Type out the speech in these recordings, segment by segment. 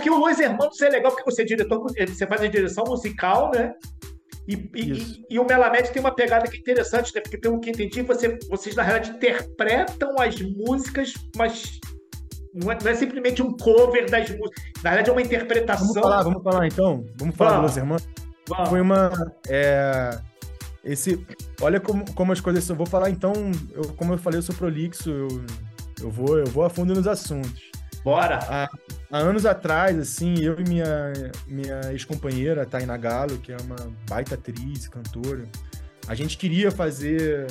porque o Luiz Hermanos é legal, porque você é diretor, você faz a direção musical, né? E, e, e, o Melamed tem uma pegada que é interessante, né? Porque, pelo que entendi, você, vocês na realidade interpretam as músicas, mas não é, não é, simplesmente um cover das músicas. Na verdade, é uma interpretação. Vamos falar, vamos falar então. Vamos falar vamos. do Los Hermanos. Vamos. Foi uma. É, esse, olha como, como as coisas. Eu vou falar então. Eu, como eu falei, eu sou prolixo. Eu, eu, vou, eu vou a fundo nos assuntos. Bora! Há, há anos atrás, assim, eu e minha, minha ex-companheira, Taina Galo, que é uma baita atriz, cantora, a gente queria fazer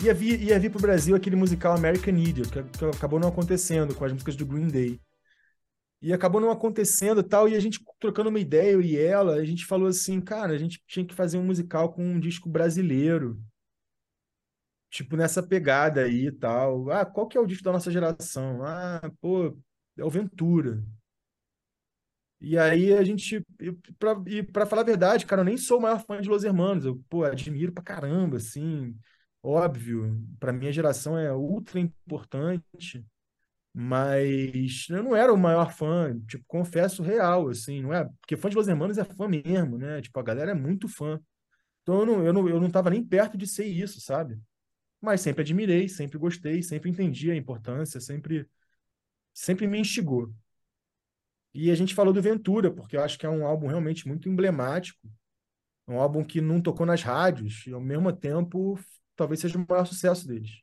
ia vir, ia vir pro Brasil aquele musical American Idiot, que, que, acabou não acontecendo com as músicas do Green Day. E acabou não acontecendo tal, e a gente trocando uma ideia, eu e ela, a gente falou assim, cara, a gente tinha que fazer um musical com um disco brasileiro. Tipo, nessa pegada aí e tal. Ah, qual que é o disco da nossa geração? Ah, pô, é o Ventura. E aí a gente, e para falar a verdade, cara, eu nem sou o maior fã de Los Hermanos, eu, pô, admiro pra caramba, assim, óbvio, para minha geração é ultra importante, mas eu não era o maior fã, tipo, confesso real, assim, não é? Porque fã de Los Hermanos é fã mesmo, né? Tipo, a galera é muito fã. Então eu não, eu não, eu não tava nem perto de ser isso, sabe? Mas sempre admirei, sempre gostei, sempre entendi a importância, sempre, sempre me instigou. E a gente falou do Ventura, porque eu acho que é um álbum realmente muito emblemático, um álbum que não tocou nas rádios, e ao mesmo tempo talvez seja o maior sucesso deles.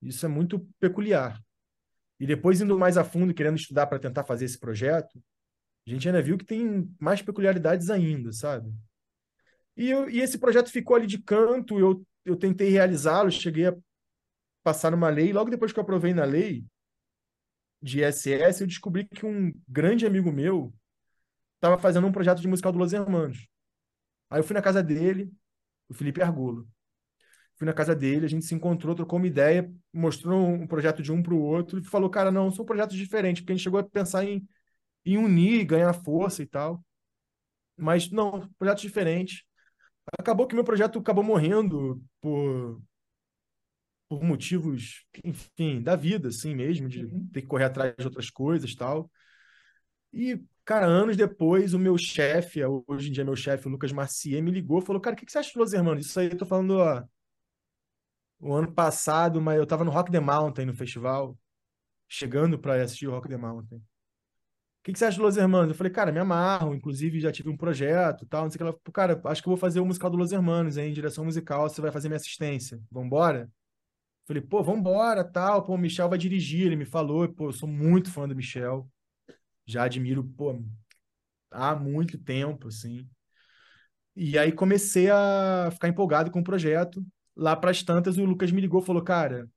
Isso é muito peculiar. E depois, indo mais a fundo, querendo estudar para tentar fazer esse projeto, a gente ainda viu que tem mais peculiaridades ainda, sabe? E, eu, e esse projeto ficou ali de canto, eu, eu tentei realizá-lo, cheguei a passar numa lei, logo depois que eu aprovei na lei de ISS, eu descobri que um grande amigo meu estava fazendo um projeto de musical do Los Hermanos. Aí eu fui na casa dele, o Felipe Argolo fui na casa dele, a gente se encontrou, trocou uma ideia, mostrou um projeto de um para o outro e falou, cara, não, são projetos diferentes, porque a gente chegou a pensar em, em unir, ganhar força e tal. Mas não, projetos diferentes. Acabou que meu projeto acabou morrendo por, por motivos, enfim, da vida, assim mesmo, de uhum. ter que correr atrás de outras coisas tal. E, cara, anos depois, o meu chefe, hoje em dia meu chefe, o Lucas Marcier, me ligou e falou: Cara, o que, que você acha de Los Hermanos? Isso aí eu tô falando, ó, o ano passado, mas eu tava no Rock the Mountain no festival, chegando para assistir o Rock the Mountain. Que, que você acha do Los Hermanos? Eu falei, cara, me amarro, inclusive já tive um projeto tal, não sei o que. Ela, cara, acho que eu vou fazer o musical do Los Hermanos, hein, em direção musical, você vai fazer minha assistência. Vambora? Falei, pô, vambora, tal, pô, o Michel vai dirigir, ele me falou, pô, eu sou muito fã do Michel, já admiro, pô, há muito tempo, assim. E aí comecei a ficar empolgado com o projeto, Lá para as tantas, o Lucas me ligou falou: Cara,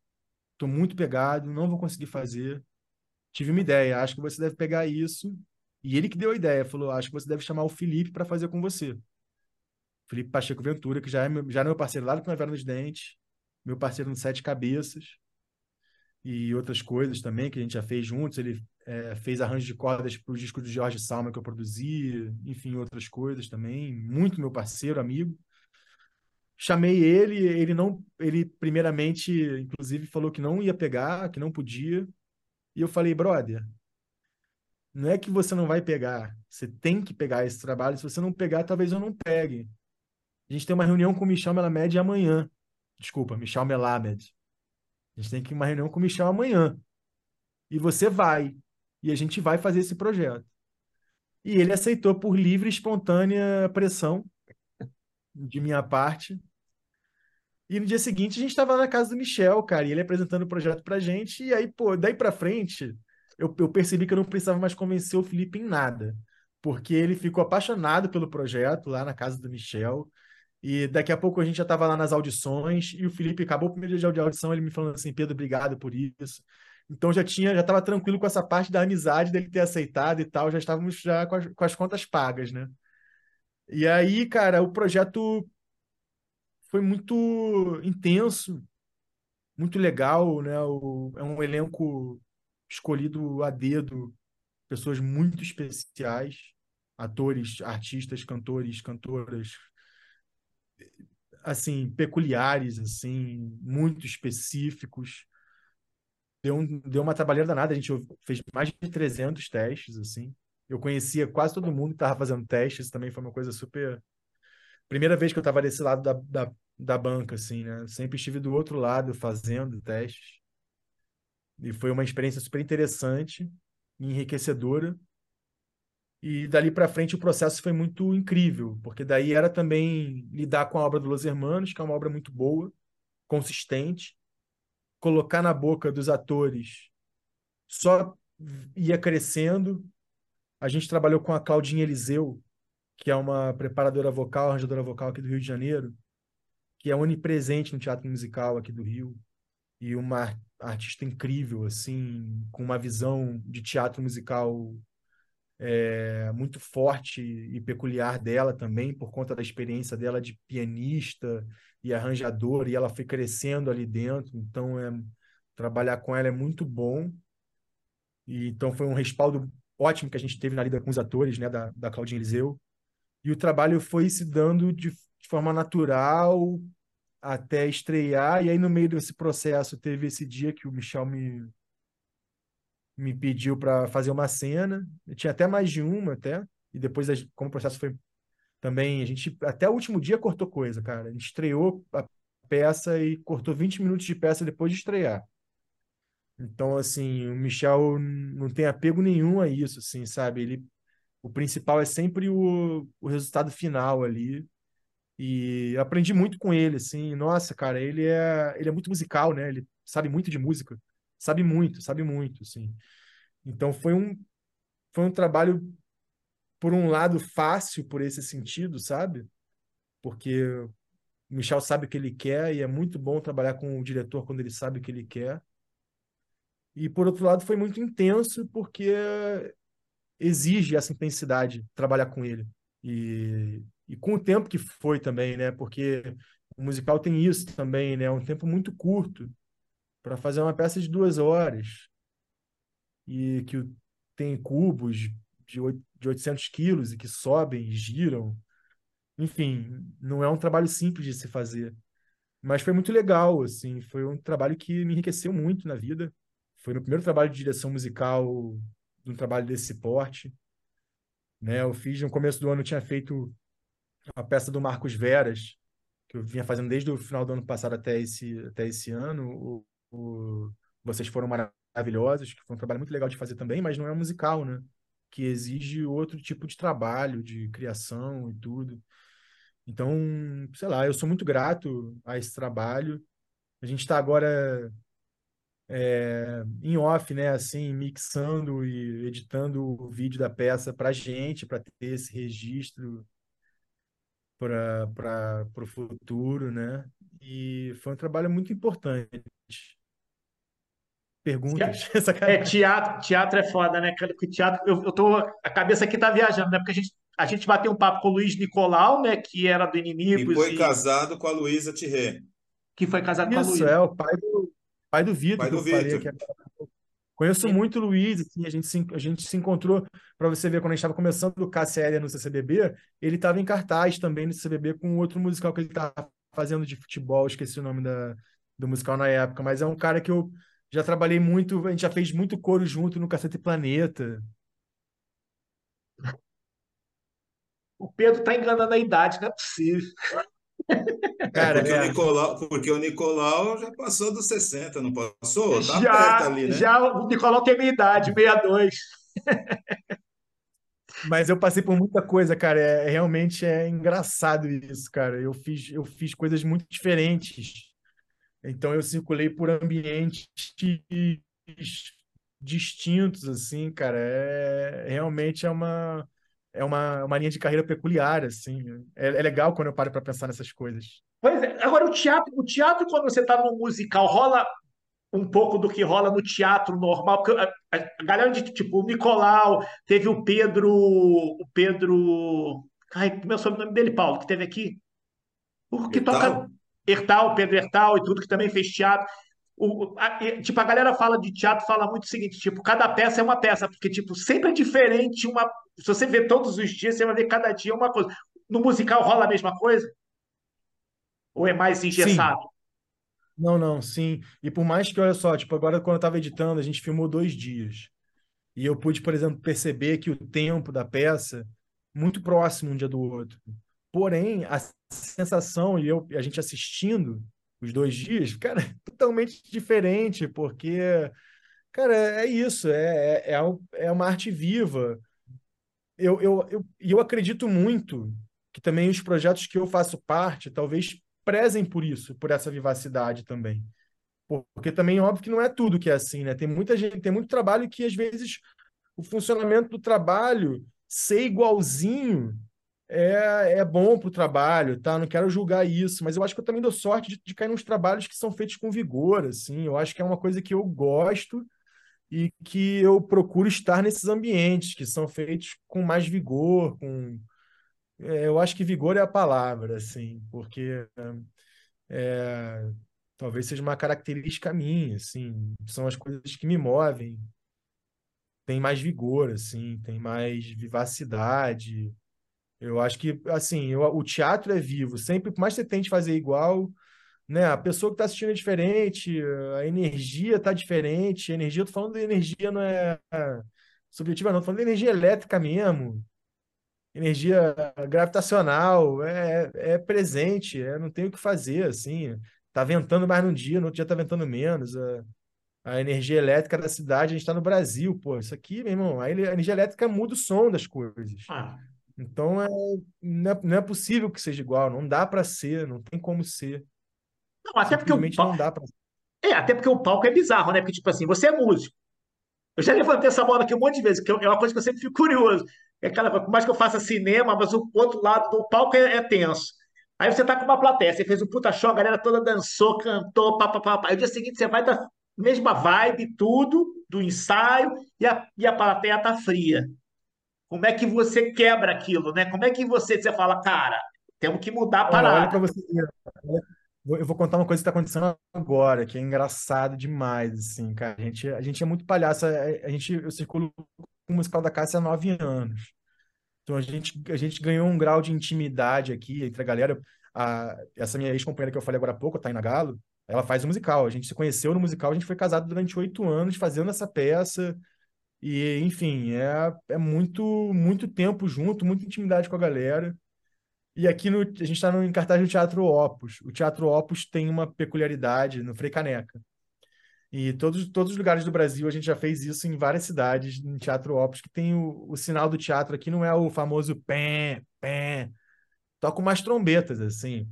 tô muito pegado, não vou conseguir fazer. Tive uma ideia, acho que você deve pegar isso. E ele que deu a ideia, falou: Acho que você deve chamar o Felipe para fazer com você. Felipe Pacheco Ventura, que já é meu, já é meu parceiro lá do Primavera nos Dentes, meu parceiro no Sete Cabeças e outras coisas também que a gente já fez juntos. Ele é, fez arranjo de cordas para o disco do Jorge Salma que eu produzi, enfim, outras coisas também. Muito meu parceiro, amigo. Chamei ele, ele não, ele primeiramente, inclusive, falou que não ia pegar, que não podia. E eu falei, brother, não é que você não vai pegar, você tem que pegar esse trabalho. Se você não pegar, talvez eu não pegue. A gente tem uma reunião com o Michel Melamed amanhã. Desculpa, Michel Melamed. A gente tem que uma reunião com o Michel amanhã. E você vai. E a gente vai fazer esse projeto. E ele aceitou por livre e espontânea pressão de minha parte. E no dia seguinte a gente estava na casa do Michel, cara, e ele apresentando o projeto pra gente. E aí, pô, daí pra frente, eu, eu percebi que eu não precisava mais convencer o Felipe em nada. Porque ele ficou apaixonado pelo projeto lá na casa do Michel. E daqui a pouco a gente já estava lá nas audições e o Felipe acabou o primeiro dia de audição, ele me falando assim, Pedro, obrigado por isso. Então já tinha, já estava tranquilo com essa parte da amizade dele ter aceitado e tal, já estávamos já com as, com as contas pagas, né? E aí, cara, o projeto foi muito intenso, muito legal, né? O, é um elenco escolhido a dedo, pessoas muito especiais, atores, artistas, cantores, cantoras, assim, peculiares, assim, muito específicos. deu, um, deu uma trabalheira danada. A gente fez mais de 300 testes, assim. Eu conhecia quase todo mundo que estava fazendo testes, também foi uma coisa super. Primeira vez que eu estava desse lado da, da, da banca, assim, né? Sempre estive do outro lado fazendo testes. E foi uma experiência super interessante, enriquecedora. E dali para frente o processo foi muito incrível, porque daí era também lidar com a obra do Los Hermanos, que é uma obra muito boa, consistente, colocar na boca dos atores só ia crescendo. A gente trabalhou com a Claudinha Eliseu, que é uma preparadora vocal, arranjadora vocal aqui do Rio de Janeiro, que é onipresente no teatro musical aqui do Rio e uma artista incrível, assim, com uma visão de teatro musical é, muito forte e peculiar dela também, por conta da experiência dela de pianista e arranjadora, e ela foi crescendo ali dentro, então é, trabalhar com ela é muito bom. E, então foi um respaldo ótimo que a gente teve na lida com os atores, né, da, da Claudinha Eliseu. E o trabalho foi se dando de, de forma natural até estrear, e aí no meio desse processo teve esse dia que o Michel me, me pediu para fazer uma cena. Eu tinha até mais de uma, até. E depois, como o processo foi também, a gente até o último dia cortou coisa, cara. A gente estreou a peça e cortou 20 minutos de peça depois de estrear. Então, assim, o Michel não tem apego nenhum a isso, assim, sabe? Ele, o principal é sempre o, o resultado final ali. E aprendi muito com ele, assim. Nossa, cara, ele é, ele é muito musical, né? Ele sabe muito de música. Sabe muito, sabe muito, assim. Então foi um foi um trabalho por um lado fácil por esse sentido, sabe? Porque o Michel sabe o que ele quer e é muito bom trabalhar com o diretor quando ele sabe o que ele quer. E por outro lado foi muito intenso porque exige essa intensidade trabalhar com ele. E, e com o tempo que foi também, né? Porque o musical tem isso também, né? É um tempo muito curto para fazer uma peça de duas horas e que tem cubos de, de 800 quilos e que sobem, giram. Enfim, não é um trabalho simples de se fazer. Mas foi muito legal, assim, foi um trabalho que me enriqueceu muito na vida. Foi meu primeiro trabalho de direção musical, um trabalho desse porte. Né? Eu fiz, no começo do ano, eu tinha feito a peça do Marcos Veras, que eu vinha fazendo desde o final do ano passado até esse, até esse ano, o Vocês Foram Maravilhosos, que foi um trabalho muito legal de fazer também, mas não é um musical, né? Que exige outro tipo de trabalho, de criação e tudo. Então, sei lá, eu sou muito grato a esse trabalho. A gente está agora é, em off, né? Assim, mixando e editando o vídeo da peça para gente, para ter esse registro para o futuro, né? E foi um trabalho muito importante perguntas. é, teatro, teatro é foda, né? Porque teatro, eu, eu tô, a cabeça aqui tá viajando, né? Porque a gente, a gente bateu um papo com o Luiz Nicolau, né? Que era do Inimigos. E foi e... casado com a Luísa Thierry. Que foi casado Isso, com a Luísa. Isso, é o pai do, pai do Vitor. Pai do Vitor. Conheço Sim. muito o Luiz, assim, a gente se, a gente se encontrou, para você ver, quando a gente estava começando o KCL no CCBB, ele estava em cartaz também no CCBB com outro musical que ele estava fazendo de futebol, esqueci o nome da, do musical na época, mas é um cara que eu já trabalhei muito, a gente já fez muito coro junto no Cacete Planeta. O Pedro tá enganando a idade, não é possível. Cara, porque, é. o Nicolau, porque o Nicolau já passou dos 60, não passou? Tá já, ali, né? Já o Nicolau tem minha idade, 62. Mas eu passei por muita coisa, cara. É, realmente é engraçado isso, cara. Eu fiz, eu fiz coisas muito diferentes então eu circulei por ambientes distintos, assim, cara. É realmente é uma é uma, uma linha de carreira peculiar, assim. É, é legal quando eu paro para pensar nessas coisas. Pois é. Agora o teatro, o teatro quando você está no musical rola um pouco do que rola no teatro normal, porque a, a galera de tipo o Nicolau, teve o Pedro, o Pedro, ai, como é o sobrenome dele, Paulo, que teve aqui? O que toca Hertal, Pedro Hertal e tudo, que também fez teatro. O, a, tipo, a galera fala de teatro, fala muito o seguinte, tipo, cada peça é uma peça, porque, tipo, sempre é diferente uma... Se você vê todos os dias, você vai ver cada dia uma coisa. No musical rola a mesma coisa? Ou é mais engessado? Não, não, sim. E por mais que, olha só, tipo, agora quando eu estava editando, a gente filmou dois dias. E eu pude, por exemplo, perceber que o tempo da peça muito próximo um dia do outro. Porém, a sensação e eu, a gente assistindo os dois dias, cara, é totalmente diferente, porque, cara, é isso, é, é, é, é uma arte viva. Eu, eu, eu, eu acredito muito que também os projetos que eu faço parte, talvez prezem por isso, por essa vivacidade também. Porque também é óbvio que não é tudo que é assim, né? Tem muita gente, tem muito trabalho que às vezes o funcionamento do trabalho ser igualzinho é, é bom para o trabalho, tá? Não quero julgar isso, mas eu acho que eu também dou sorte de, de cair nos trabalhos que são feitos com vigor, assim. Eu acho que é uma coisa que eu gosto e que eu procuro estar nesses ambientes que são feitos com mais vigor, com é, eu acho que vigor é a palavra, assim, porque é, talvez seja uma característica minha, assim, são as coisas que me movem. Tem mais vigor, assim, tem mais vivacidade. Eu acho que, assim, eu, o teatro é vivo. Sempre, por mais que você tente fazer igual, né? A pessoa que está assistindo é diferente, a energia está diferente. A energia, eu tô falando de energia, não é subjetiva, não. Tô falando de energia elétrica mesmo energia gravitacional, é, é presente, é, não tem o que fazer, assim. Tá ventando mais num dia, no outro dia tá ventando menos. A, a energia elétrica da cidade, a gente está no Brasil, pô. Isso aqui, meu irmão, a energia elétrica muda o som das coisas. Ah. Então, é, não, é, não é possível que seja igual, não dá para ser, não tem como ser. Não, até porque o palco... não dá para É, até porque o palco é bizarro, né? Porque, tipo assim, você é músico. Eu já levantei essa bola aqui um monte de vezes, que é uma coisa que eu sempre fico curioso. É aquela, por mais que eu faça cinema, mas o outro lado do palco é, é tenso. Aí você tá com uma plateia, você fez um puta show, a galera toda dançou, cantou, papapá. Aí o dia seguinte você vai da mesma vibe, tudo, do ensaio, e a, e a plateia tá fria. Como é que você quebra aquilo, né? Como é que você, você fala, cara, temos que mudar a parada. Olha pra você Eu vou contar uma coisa que está acontecendo agora, que é engraçado demais, assim, cara. A gente, a gente é muito palhaço. A, a gente, eu circulo com o musical da Cássia há nove anos. Então a gente, a gente ganhou um grau de intimidade aqui entre a galera. A, essa minha ex-companheira que eu falei agora há pouco, a Taina Galo, ela faz o musical. A gente se conheceu no musical, a gente foi casado durante oito anos fazendo essa peça. E, enfim, é, é muito, muito tempo junto, muita intimidade com a galera. E aqui no, a gente está em cartaz do Teatro Opus. O Teatro Opus tem uma peculiaridade no Frei Caneca. E todos, todos os lugares do Brasil a gente já fez isso em várias cidades, no Teatro Opus, que tem o, o sinal do teatro aqui, não é o famoso pé, pé. Toca umas trombetas, assim.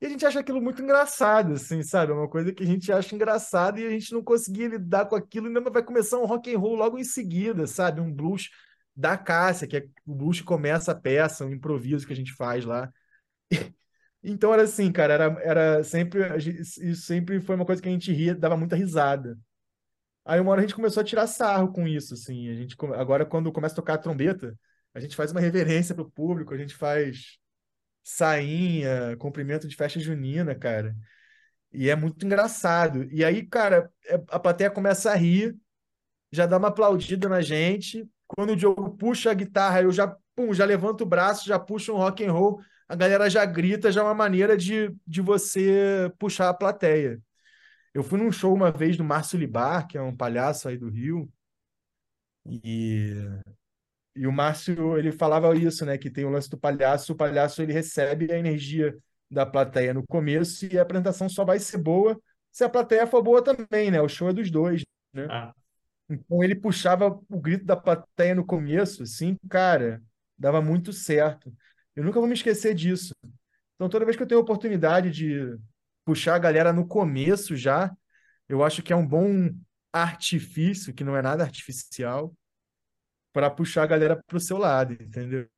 E a gente acha aquilo muito engraçado, assim, sabe? É uma coisa que a gente acha engraçada e a gente não conseguia lidar com aquilo, e ainda vai começar um rock and roll logo em seguida, sabe? Um blues da Cássia, que é o blues começa a peça, um improviso que a gente faz lá. Então era assim, cara, era, era sempre. Isso sempre foi uma coisa que a gente ria, dava muita risada. Aí uma hora a gente começou a tirar sarro com isso, assim. A gente, agora, quando começa a tocar a trombeta, a gente faz uma reverência pro público, a gente faz sainha, cumprimento de festa junina, cara. E é muito engraçado. E aí, cara, é, a plateia começa a rir, já dá uma aplaudida na gente. Quando o Diogo puxa a guitarra, eu já, pum, já levanto o braço, já puxo um rock and roll a galera já grita, já é uma maneira de, de você puxar a plateia. Eu fui num show uma vez do Márcio Libar, que é um palhaço aí do Rio, e, e o Márcio, ele falava isso, né, que tem o lance do palhaço, o palhaço ele recebe a energia da plateia no começo e a apresentação só vai ser boa se a plateia for boa também, né? O show é dos dois, né? Ah. Então ele puxava o grito da plateia no começo, assim, cara, dava muito certo. Eu nunca vou me esquecer disso. Então, toda vez que eu tenho a oportunidade de puxar a galera no começo já, eu acho que é um bom artifício, que não é nada artificial, para puxar a galera para o seu lado, entendeu?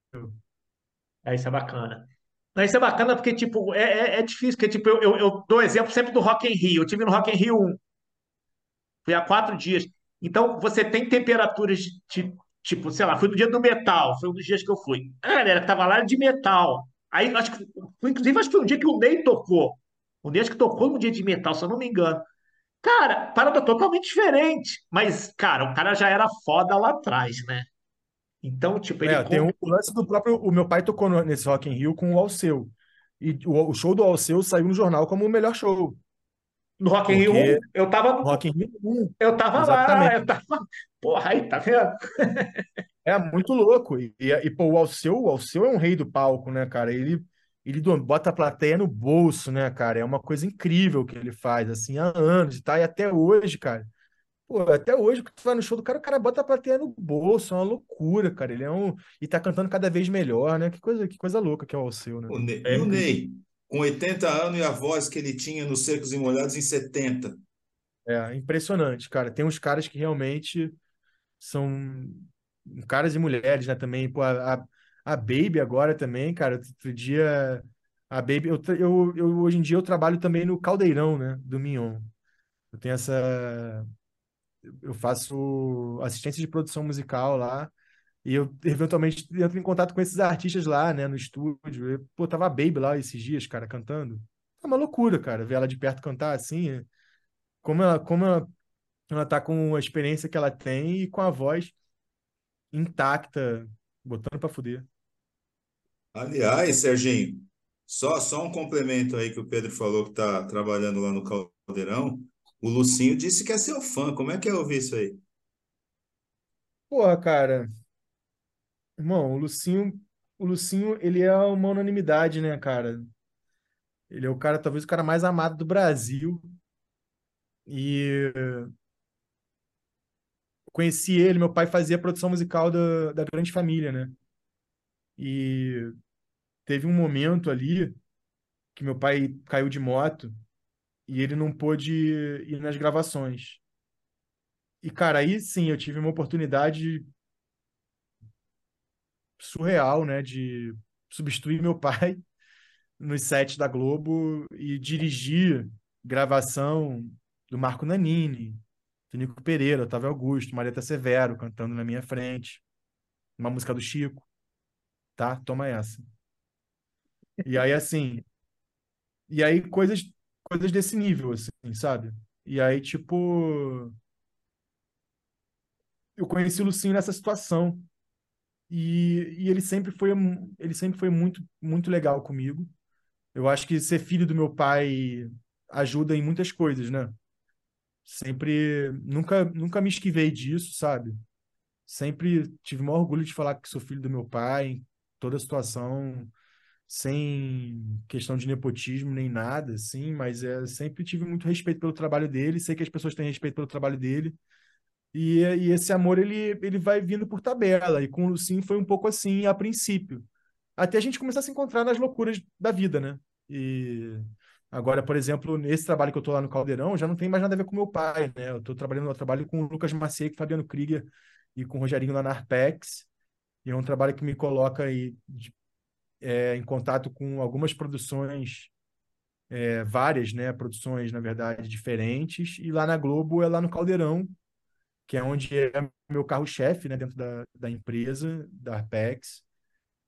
É, isso é bacana. Não, isso é bacana porque, tipo, é, é, é difícil, porque, tipo, eu, eu, eu, dou exemplo sempre do Rock in Rio. Eu tive no Rock in Rio 1. Fui há quatro dias. Então, você tem temperaturas de, Tipo, sei lá, foi no dia do metal, foi um dos dias que eu fui. A galera que tava lá era de metal. Aí, acho que, inclusive, acho que foi um dia que o Ney tocou. O Ney acho que tocou no dia de metal, se eu não me engano. Cara, parada totalmente diferente. Mas, cara, o cara já era foda lá atrás, né? Então, tipo, ele. É, tem o lance do próprio. O meu pai tocou nesse Rock in Rio com o Alceu. E o, o show do Alceu saiu no jornal como o melhor show. No Rock in Rio 1, eu tava no... Rock in Rio 1. Eu tava Exatamente. lá, eu tava... Porra, aí, tá vendo? É muito louco. E, e, e pô, o Alceu, o Alceu é um rei do palco, né, cara? Ele, ele bota a plateia no bolso, né, cara? É uma coisa incrível que ele faz, assim, há anos, tá? E até hoje, cara. Pô, até hoje, que tu vai no show do cara, o cara bota a plateia no bolso, é uma loucura, cara. Ele é um. E tá cantando cada vez melhor, né? Que coisa, que coisa louca que é o Alceu, né? O Ney, é, e o Ney, com 80 anos e a voz que ele tinha nos Secos e Molhados em 70. É, impressionante, cara. Tem uns caras que realmente são caras e mulheres, né? Também, pô, a, a Baby agora também, cara. Outro dia, a Baby, eu, eu, eu hoje em dia eu trabalho também no Caldeirão, né? Do Mignon. Eu tenho essa eu faço assistência de produção musical lá. E eu, eventualmente, entro em contato com esses artistas lá, né, no estúdio. Eu, pô, tava a Baby lá esses dias, cara, cantando. É uma loucura, cara, ver ela de perto cantar assim. Como ela, como ela, ela tá com a experiência que ela tem e com a voz intacta, botando pra fuder. Aliás, Serginho, só, só um complemento aí que o Pedro falou que tá trabalhando lá no Caldeirão. O Lucinho disse que é seu fã. Como é que é ouvir isso aí? Porra, cara. Irmão, o Lucinho, o Lucinho, ele é uma unanimidade, né, cara? Ele é o cara, talvez o cara mais amado do Brasil. E conheci ele, meu pai fazia produção musical da, da Grande Família, né? E teve um momento ali que meu pai caiu de moto e ele não pôde ir nas gravações. E, cara, aí sim eu tive uma oportunidade surreal, né, de substituir meu pai nos sets da Globo e dirigir gravação do Marco Nanini, do Nico Pereira, Otávio Augusto, Marieta Severo cantando na minha frente, uma música do Chico, tá? Toma essa. E aí, assim, e aí coisas coisas desse nível, assim, sabe? E aí, tipo. Eu conheci o Lucinho nessa situação. E, e ele sempre foi ele sempre foi muito muito legal comigo. Eu acho que ser filho do meu pai ajuda em muitas coisas, né? Sempre nunca nunca me esquivei disso, sabe? Sempre tive o maior orgulho de falar que sou filho do meu pai em toda situação sem questão de nepotismo nem nada, assim, mas é, sempre tive muito respeito pelo trabalho dele, sei que as pessoas têm respeito pelo trabalho dele, e, e esse amor ele, ele vai vindo por tabela, e com o Lucinho foi um pouco assim a princípio, até a gente começar a se encontrar nas loucuras da vida, né? E agora, por exemplo, nesse trabalho que eu tô lá no Caldeirão, já não tem mais nada a ver com meu pai, né? Eu tô trabalhando, eu trabalho com o Lucas Maciei, com o Fabiano Krieger e com o Rogerinho lá na Arpex, e é um trabalho que me coloca aí é, em contato com algumas produções, é, várias, né, produções, na verdade, diferentes, e lá na Globo é lá no Caldeirão, que é onde é meu carro-chefe, né, dentro da, da empresa, da Arpex,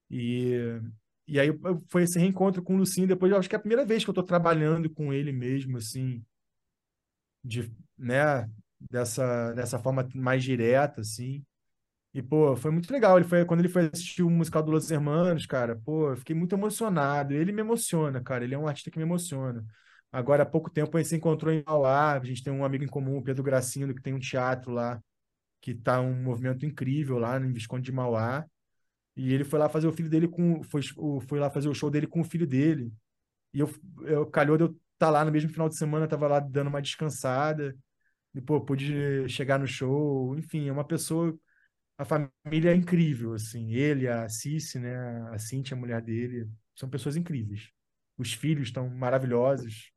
e, e aí foi esse reencontro com o Lucinho, depois eu acho que é a primeira vez que eu estou trabalhando com ele mesmo, assim, de, né, dessa, dessa forma mais direta, assim, e, pô, foi muito legal. Ele foi, quando ele foi assistir o musical do Los Hermanos, cara, pô, eu fiquei muito emocionado. Ele me emociona, cara. Ele é um artista que me emociona. Agora, há pouco tempo, a gente se encontrou em Mauá. A gente tem um amigo em comum, o Pedro Gracino, que tem um teatro lá, que tá um movimento incrível lá no Visconde de Mauá. E ele foi lá fazer o filho dele com. Foi, foi lá fazer o show dele com o filho dele. E eu, eu calhou de eu estar tá lá no mesmo final de semana, tava lá dando uma descansada. E, pô, pude chegar no show. Enfim, é uma pessoa a família é incrível, assim. Ele, a Cici, né? A Cintia, a mulher dele, são pessoas incríveis. Os filhos estão maravilhosos.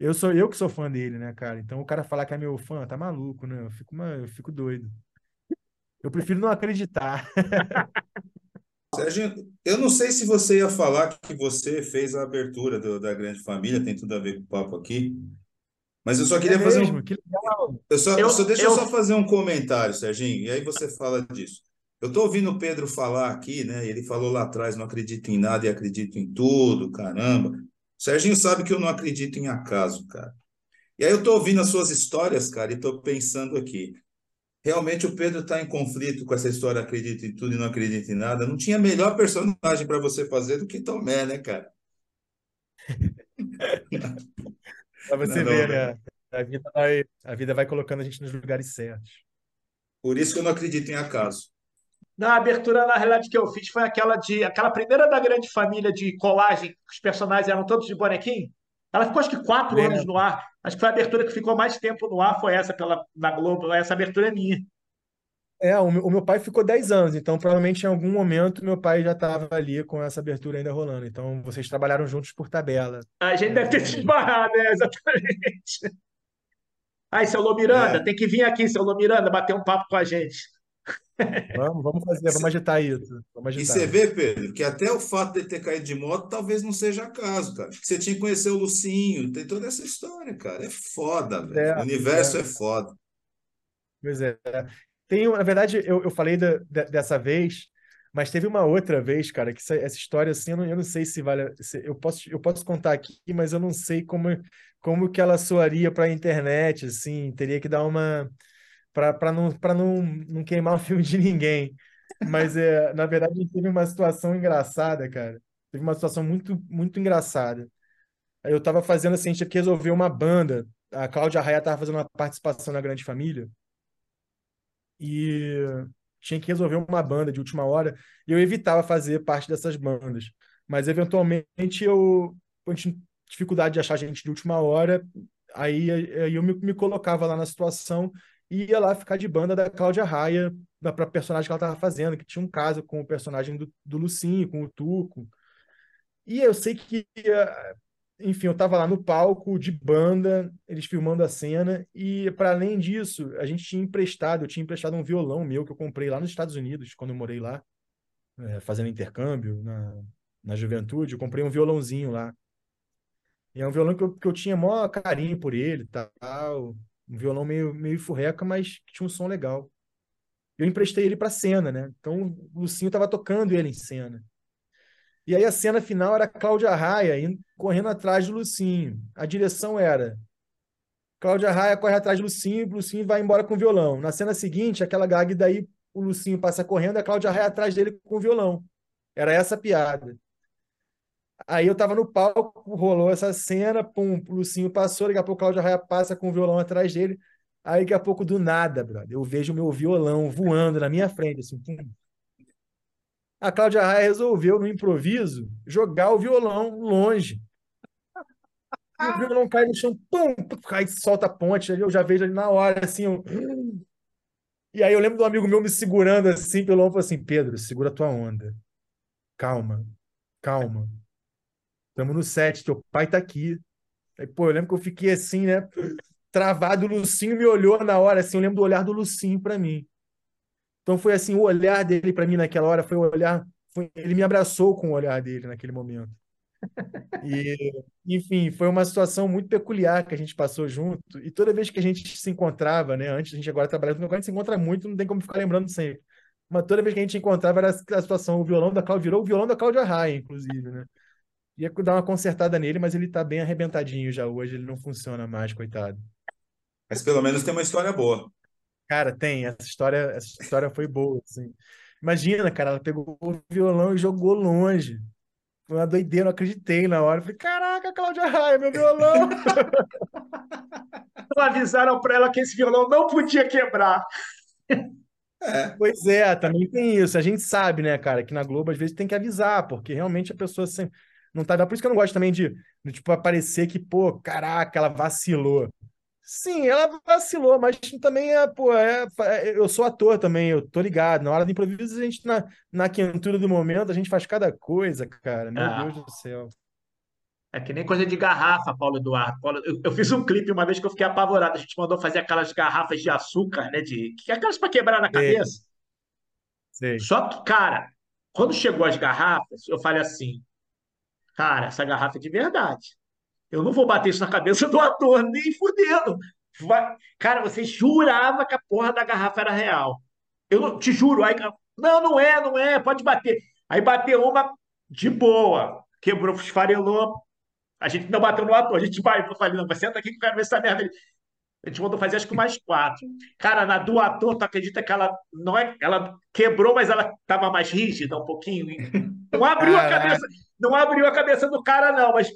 Eu sou eu que sou fã dele, né, cara? Então o cara falar que é meu fã, tá maluco, né? Eu fico, uma, eu fico doido. Eu prefiro não acreditar. Sérgio, eu não sei se você ia falar que você fez a abertura do, da Grande Família, tem tudo a ver com o papo aqui. Mas eu só queria é fazer mesmo? um. Que legal. Eu só, eu, só deixa eu... eu só fazer um comentário, Serginho, e aí você fala disso. Eu estou ouvindo o Pedro falar aqui, né? Ele falou lá atrás: não acredito em nada e acredito em tudo, caramba. Serginho sabe que eu não acredito em acaso, cara. E aí eu estou ouvindo as suas histórias, cara, e estou pensando aqui. Realmente o Pedro está em conflito com essa história, acredito em tudo e não acredito em nada. Não tinha melhor personagem para você fazer do que Tomé, né, cara? Pra você não, ver, não, né? A vida, vai, a vida vai colocando a gente nos lugares certos. Por isso que eu não acredito em acaso. Na abertura, na realidade, que eu fiz foi aquela de aquela primeira da grande família de colagem, os personagens eram todos de bonequinho. Ela ficou acho que quatro é. anos no ar. Acho que foi a abertura que ficou mais tempo no ar, foi essa pela, na Globo. Essa abertura é minha. É, o meu, o meu pai ficou 10 anos, então provavelmente em algum momento meu pai já estava ali com essa abertura ainda rolando. Então vocês trabalharam juntos por tabela. A gente é, deve ter se esbarrado, né? Exatamente. Ai, seu Lô Miranda, é. tem que vir aqui, seu Lô Miranda, bater um papo com a gente. Vamos, vamos fazer, vamos agitar isso. Vamos agitar. E você vê, Pedro, que até o fato de ter caído de moto talvez não seja acaso, cara. Você tinha que conhecer o Lucinho, tem toda essa história, cara. É foda, velho. É, o universo é. é foda. Pois é. Tem, na verdade, eu, eu falei da, dessa vez, mas teve uma outra vez, cara, que essa, essa história, assim, eu não, eu não sei se vale. Se, eu, posso, eu posso contar aqui, mas eu não sei como, como que ela soaria para a internet, assim, teria que dar uma. Para não, não, não queimar o filme de ninguém. Mas, é, na verdade, teve uma situação engraçada, cara. Teve uma situação muito, muito engraçada. Eu estava fazendo assim, a gente tinha que resolver uma banda. A Cláudia Raia estava fazendo uma participação na Grande Família e tinha que resolver uma banda de última hora, e eu evitava fazer parte dessas bandas. Mas eventualmente eu, eu tinha dificuldade de achar gente de última hora, aí, aí eu me, me colocava lá na situação e ia lá ficar de banda da Cláudia Raia para personagem que ela estava fazendo, que tinha um caso com o personagem do, do Lucinho, com o Tuco. E eu sei que enfim, eu estava lá no palco de banda, eles filmando a cena, e para além disso, a gente tinha emprestado, eu tinha emprestado um violão meu que eu comprei lá nos Estados Unidos, quando eu morei lá, é, fazendo intercâmbio na, na juventude, eu comprei um violãozinho lá. E é um violão que eu, que eu tinha maior carinho por ele, tal, um violão meio, meio furreca, mas que tinha um som legal. Eu emprestei ele para cena, né? Então o Lucinho estava tocando ele em cena. E aí a cena final era a Cláudia Raia correndo atrás do Lucinho. A direção era Cláudia Raia corre atrás do Lucinho, o Lucinho vai embora com o violão. Na cena seguinte, aquela gag daí o Lucinho passa correndo, a Cláudia Raia atrás dele com o violão. Era essa a piada. Aí eu tava no palco, rolou essa cena, pum, o Lucinho passou, daqui a pouco a Cláudia Raia passa com o violão atrás dele. Aí daqui a pouco, do nada, brother, eu vejo o meu violão voando na minha frente, assim, pum, a Cláudia Raia resolveu, no improviso, jogar o violão longe. E o violão cai no chão, pum, cai, solta a ponte. Eu já vejo ali na hora, assim. Eu... E aí eu lembro do amigo meu me segurando assim pelo ombro, assim: Pedro, segura a tua onda. Calma, calma. Estamos no set, teu pai tá aqui. Aí, pô, eu lembro que eu fiquei assim, né? Travado, o Lucinho me olhou na hora, assim. Eu lembro do olhar do Lucinho para mim. Então foi assim, o olhar dele para mim naquela hora foi o olhar, foi, ele me abraçou com o olhar dele naquele momento. E, enfim, foi uma situação muito peculiar que a gente passou junto. E toda vez que a gente se encontrava, né, antes a gente agora trabalhava, agora a gente se encontra muito, não tem como ficar lembrando sempre. Mas toda vez que a gente encontrava era a situação, o violão da Cláudia virou o violão da Cláudia Raia, inclusive, né? Ia dar uma consertada nele, mas ele tá bem arrebentadinho já hoje, ele não funciona mais, coitado. Mas pelo menos tem uma história boa. Cara, tem. Essa história, essa história foi boa, assim. Imagina, cara, ela pegou o violão e jogou longe. Foi uma doideira, não acreditei na hora. falei, caraca, Cláudia Raia, meu violão! Avisaram para ela que esse violão não podia quebrar. É. Pois é, também tem isso. A gente sabe, né, cara, que na Globo às vezes tem que avisar, porque realmente a pessoa assim, não tá. Por isso que eu não gosto também de, de tipo, aparecer que, pô, caraca, ela vacilou. Sim, ela vacilou, mas também é, pô, é, é, eu sou ator também, eu tô ligado. Na hora do improviso, a gente, na, na quentura do momento, a gente faz cada coisa, cara. Meu ah. Deus do céu. É que nem coisa de garrafa, Paulo Eduardo. Paulo, eu, eu, fiz um clipe uma vez que eu fiquei apavorado. A gente mandou fazer aquelas garrafas de açúcar, né? De, que é aquelas para quebrar na cabeça. Sim. Só que, cara, quando chegou as garrafas, eu falei assim, cara, essa garrafa é de verdade. Eu não vou bater isso na cabeça do ator, nem fudendo. Vai... Cara, você jurava que a porra da garrafa era real. Eu não, te juro. Aí, não, não é, não é, pode bater. Aí bateu uma de boa. Quebrou, esfarelou. A gente não bateu no ator. A gente vai. Eu falei, não, mas senta aqui que eu quero ver essa merda. A gente mandou fazer acho que mais quatro. Cara, na do ator, tu acredita que ela não é. Ela quebrou, mas ela estava mais rígida um pouquinho. Não abriu Caraca. a cabeça, não abriu a cabeça do cara, não, mas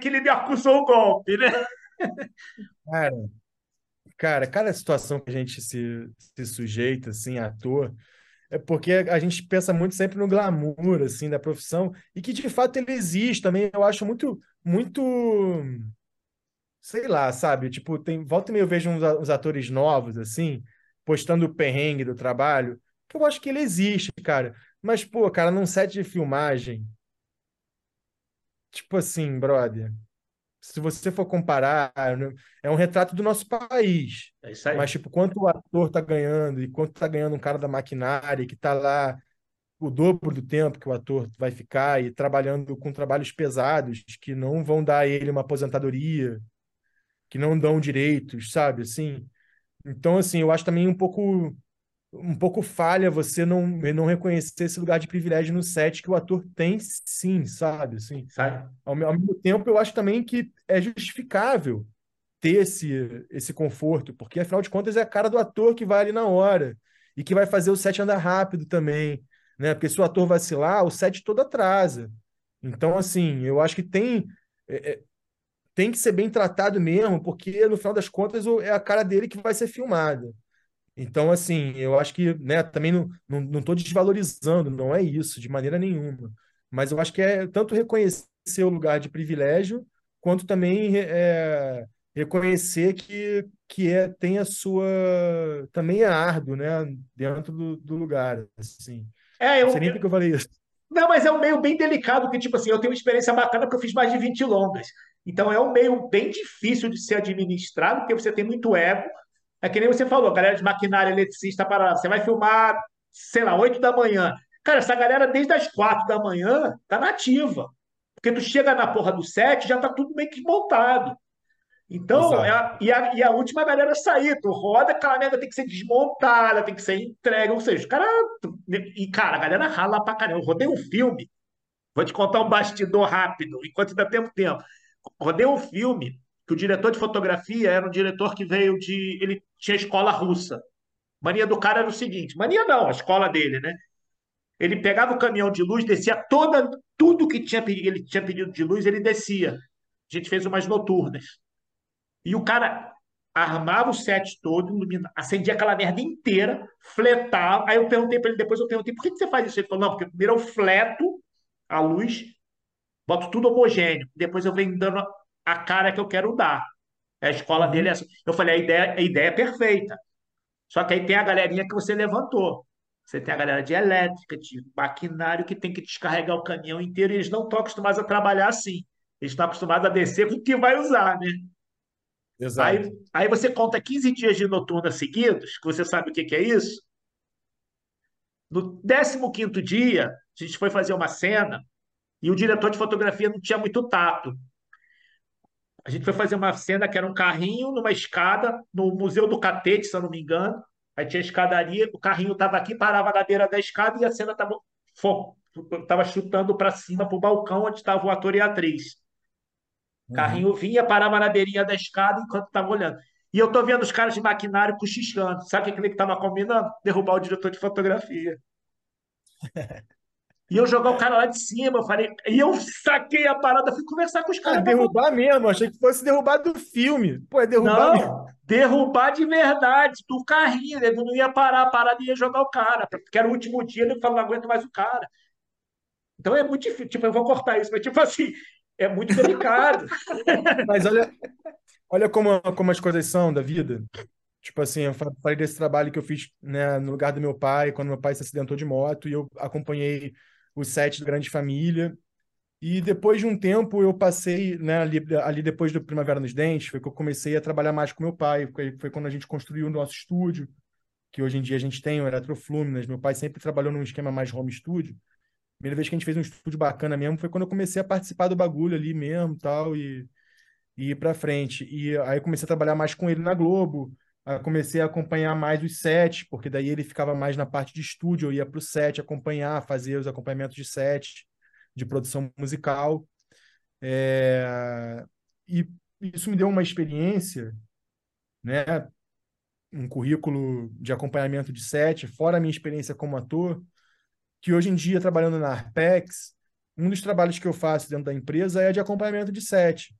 que ele me acusou o golpe, né? Cara, cara, cada situação que a gente se, se sujeita, assim, ator, é porque a gente pensa muito sempre no glamour, assim, da profissão, e que de fato ele existe também. Eu acho muito, muito, sei lá, sabe? Tipo, tem, volta e meia eu vejo uns, uns atores novos, assim, postando o perrengue do trabalho, que eu acho que ele existe, cara. Mas, pô, cara, num set de filmagem, tipo assim, brother, se você for comparar, é um retrato do nosso país. É isso aí. Mas, tipo, quanto o ator tá ganhando e quanto tá ganhando um cara da maquinária que tá lá o dobro do tempo que o ator vai ficar e trabalhando com trabalhos pesados que não vão dar a ele uma aposentadoria, que não dão direitos, sabe? Assim. Então, assim, eu acho também um pouco um pouco falha você não, não reconhecer esse lugar de privilégio no set que o ator tem sim, sabe? Assim, sabe? Ao, ao mesmo tempo, eu acho também que é justificável ter esse, esse conforto, porque afinal de contas é a cara do ator que vai ali na hora e que vai fazer o set andar rápido também, né? Porque se o ator vacilar, o set todo atrasa. Então, assim, eu acho que tem é, é tem que ser bem tratado mesmo, porque no final das contas é a cara dele que vai ser filmada. Então, assim, eu acho que, né, também não, não, não tô desvalorizando, não é isso, de maneira nenhuma. Mas eu acho que é tanto reconhecer o lugar de privilégio, quanto também é, reconhecer que, que é, tem a sua. também é árduo, né, dentro do, do lugar, assim. É, eu. Não sei nem porque eu falei isso. Não, mas é um meio bem delicado, porque, tipo assim, eu tenho uma experiência bacana porque eu fiz mais de 20 longas. Então é um meio bem difícil de ser administrado, porque você tem muito ego, é que nem você falou, galera de maquinária, eletricista, para você vai filmar, sei lá, 8 da manhã. Cara, essa galera desde as 4 da manhã tá nativa. Porque tu chega na porra do set, já tá tudo meio que montado. Então, é a, e, a, e a última galera sair, tu roda, aquela merda tem que ser desmontada, tem que ser entregue, ou seja, os caras. E, cara, a galera rala pra caramba. Eu rodei um filme, vou te contar um bastidor rápido, enquanto ainda temos tempo. Rodei um filme que o diretor de fotografia era um diretor que veio de. Ele tinha escola russa. Mania do cara era o seguinte: mania não, a escola dele, né? Ele pegava o caminhão de luz, descia toda, tudo que tinha, ele tinha pedido de luz, ele descia. A gente fez umas noturnas. E o cara armava o set todo, acendia aquela merda inteira, fletava. Aí eu perguntei para ele depois, eu perguntei, por que, que você faz isso? Ele falou, não, porque primeiro eu fleto a luz, boto tudo homogêneo, depois eu venho dando a cara que eu quero dar. A escola dele é assim. Eu falei, a ideia, a ideia é perfeita. Só que aí tem a galerinha que você levantou. Você tem a galera de elétrica, de maquinário, que tem que descarregar o caminhão inteiro e eles não estão acostumados a trabalhar assim. Eles estão acostumados a descer com o que vai usar, né? Exato. Aí, aí você conta 15 dias de noturna seguidos, que você sabe o que, que é isso. No 15 dia, a gente foi fazer uma cena e o diretor de fotografia não tinha muito tato. A gente foi fazer uma cena que era um carrinho numa escada, no Museu do Catete, se eu não me engano. Aí tinha escadaria, o carrinho estava aqui, parava na beira da escada e a cena estava tava chutando para cima, para o balcão onde estava o ator e a atriz. O uhum. carrinho vinha, parava na beirinha da escada enquanto estava olhando. E eu tô vendo os caras de maquinário cochichando. Sabe o que ele estava combinando? Derrubar o diretor de fotografia. E eu jogar o cara lá de cima, eu falei, e eu saquei a parada, fui conversar com os caras. Ah, derrubar mesmo, achei que fosse derrubar do filme. Pô, é derrubar não, mesmo. derrubar de verdade, do carrinho, ele não ia parar, a parada ia jogar o cara, porque era o último dia, ele falou, não aguento mais o cara. Então é muito difícil, tipo, eu vou cortar isso, mas tipo assim, é muito delicado. mas olha, olha como, como as coisas são da vida. Tipo assim, eu falei desse trabalho que eu fiz né, no lugar do meu pai, quando meu pai se acidentou de moto, e eu acompanhei o set do Grande Família. E depois de um tempo eu passei, né, ali, ali depois do Primavera nos Dentes, foi que eu comecei a trabalhar mais com meu pai, foi, foi quando a gente construiu o nosso estúdio, que hoje em dia a gente tem o Eletrofluminas. Meu pai sempre trabalhou num esquema mais home studio. Primeira vez que a gente fez um estúdio bacana mesmo foi quando eu comecei a participar do bagulho ali mesmo, tal, e, e ir para frente. E aí comecei a trabalhar mais com ele na Globo, comecei a acompanhar mais os sets, porque daí ele ficava mais na parte de estúdio, eu ia para o set acompanhar, fazer os acompanhamentos de set, de produção musical. É... E isso me deu uma experiência, né? um currículo de acompanhamento de set, fora a minha experiência como ator, que hoje em dia, trabalhando na Arpex, um dos trabalhos que eu faço dentro da empresa é de acompanhamento de set.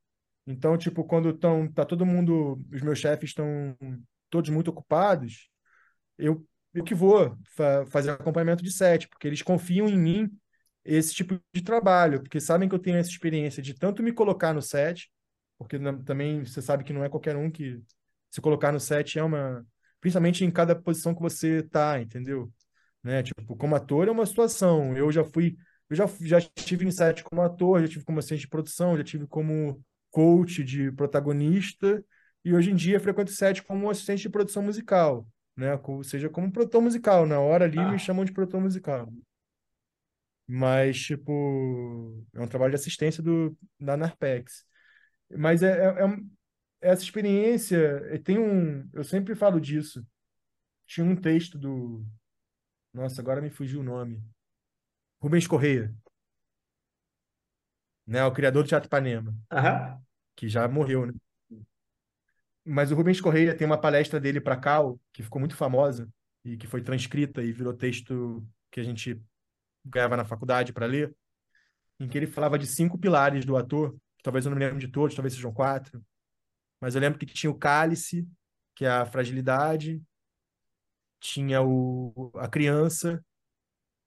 Então, tipo, quando estão, tá todo mundo, os meus chefes estão todos muito ocupados, eu, eu que vou fa fazer acompanhamento de set, porque eles confiam em mim esse tipo de trabalho, porque sabem que eu tenho essa experiência de tanto me colocar no set, porque também você sabe que não é qualquer um que se colocar no set é uma, principalmente em cada posição que você tá, entendeu? Né? Tipo, como ator é uma situação. Eu já fui, eu já já estive em set como ator, já tive como assistente de produção, já tive como coach de protagonista e hoje em dia frequento set como assistente de produção musical, né? Ou seja, como produtor musical. Na hora ali ah. me chamam de produtor musical. Mas, tipo, é um trabalho de assistência do, da Narpex. Mas é, é, é essa experiência, tem um. Eu sempre falo disso. Tinha um texto do. Nossa, agora me fugiu o nome. Rubens Correia. Né, o criador do Teatro Ipanema. Uhum. Que já morreu, né? Mas o Rubens Correia tem uma palestra dele para Cal, que ficou muito famosa e que foi transcrita e virou texto que a gente ganhava na faculdade para ler, em que ele falava de cinco pilares do ator, talvez eu não me lembre de todos, talvez sejam quatro, mas eu lembro que tinha o cálice, que é a fragilidade, tinha o, a criança,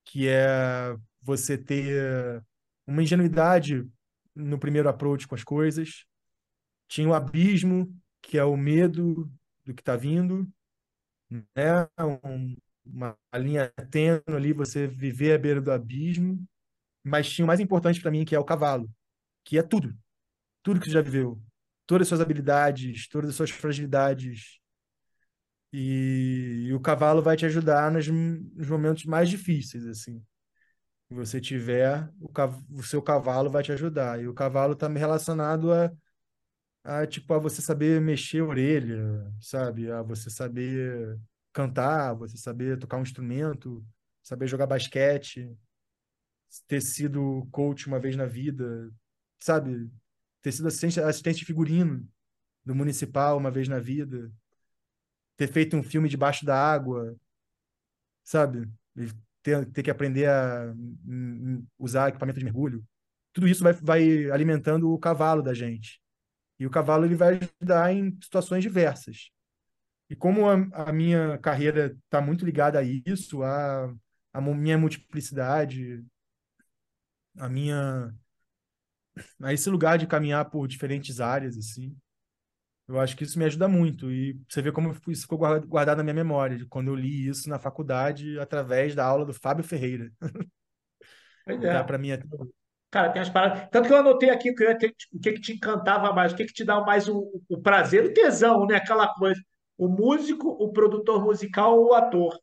que é você ter uma ingenuidade no primeiro approach com as coisas, tinha o abismo, que é o medo do que está vindo, né? Um, uma linha tênue ali, você viver à beira do abismo. Mas tinha o mais importante para mim, que é o cavalo, que é tudo. Tudo que você já viveu. Todas as suas habilidades, todas as suas fragilidades. E, e o cavalo vai te ajudar nos, nos momentos mais difíceis, assim. Se você tiver, o, o seu cavalo vai te ajudar. E o cavalo está relacionado a a tipo a você saber mexer a orelha, sabe? A você saber cantar, você saber tocar um instrumento, saber jogar basquete, ter sido coach uma vez na vida, sabe? Ter sido assistente, assistente figurino do municipal uma vez na vida, ter feito um filme debaixo da água, sabe? Ter, ter que aprender a usar equipamento de mergulho. Tudo isso vai, vai alimentando o cavalo da gente. E o cavalo ele vai ajudar em situações diversas. E como a, a minha carreira está muito ligada a isso, a, a minha multiplicidade, a minha a esse lugar de caminhar por diferentes áreas assim, eu acho que isso me ajuda muito e você vê como isso ficou guardado na minha memória de quando eu li isso na faculdade através da aula do Fábio Ferreira. Pois é. para mim Cara, tem as paradas. Tanto que eu anotei aqui o que, o que, te encantava mais, o que, que te dá mais o, o prazer, o tesão, né? Aquela coisa o músico, o produtor musical ou o ator?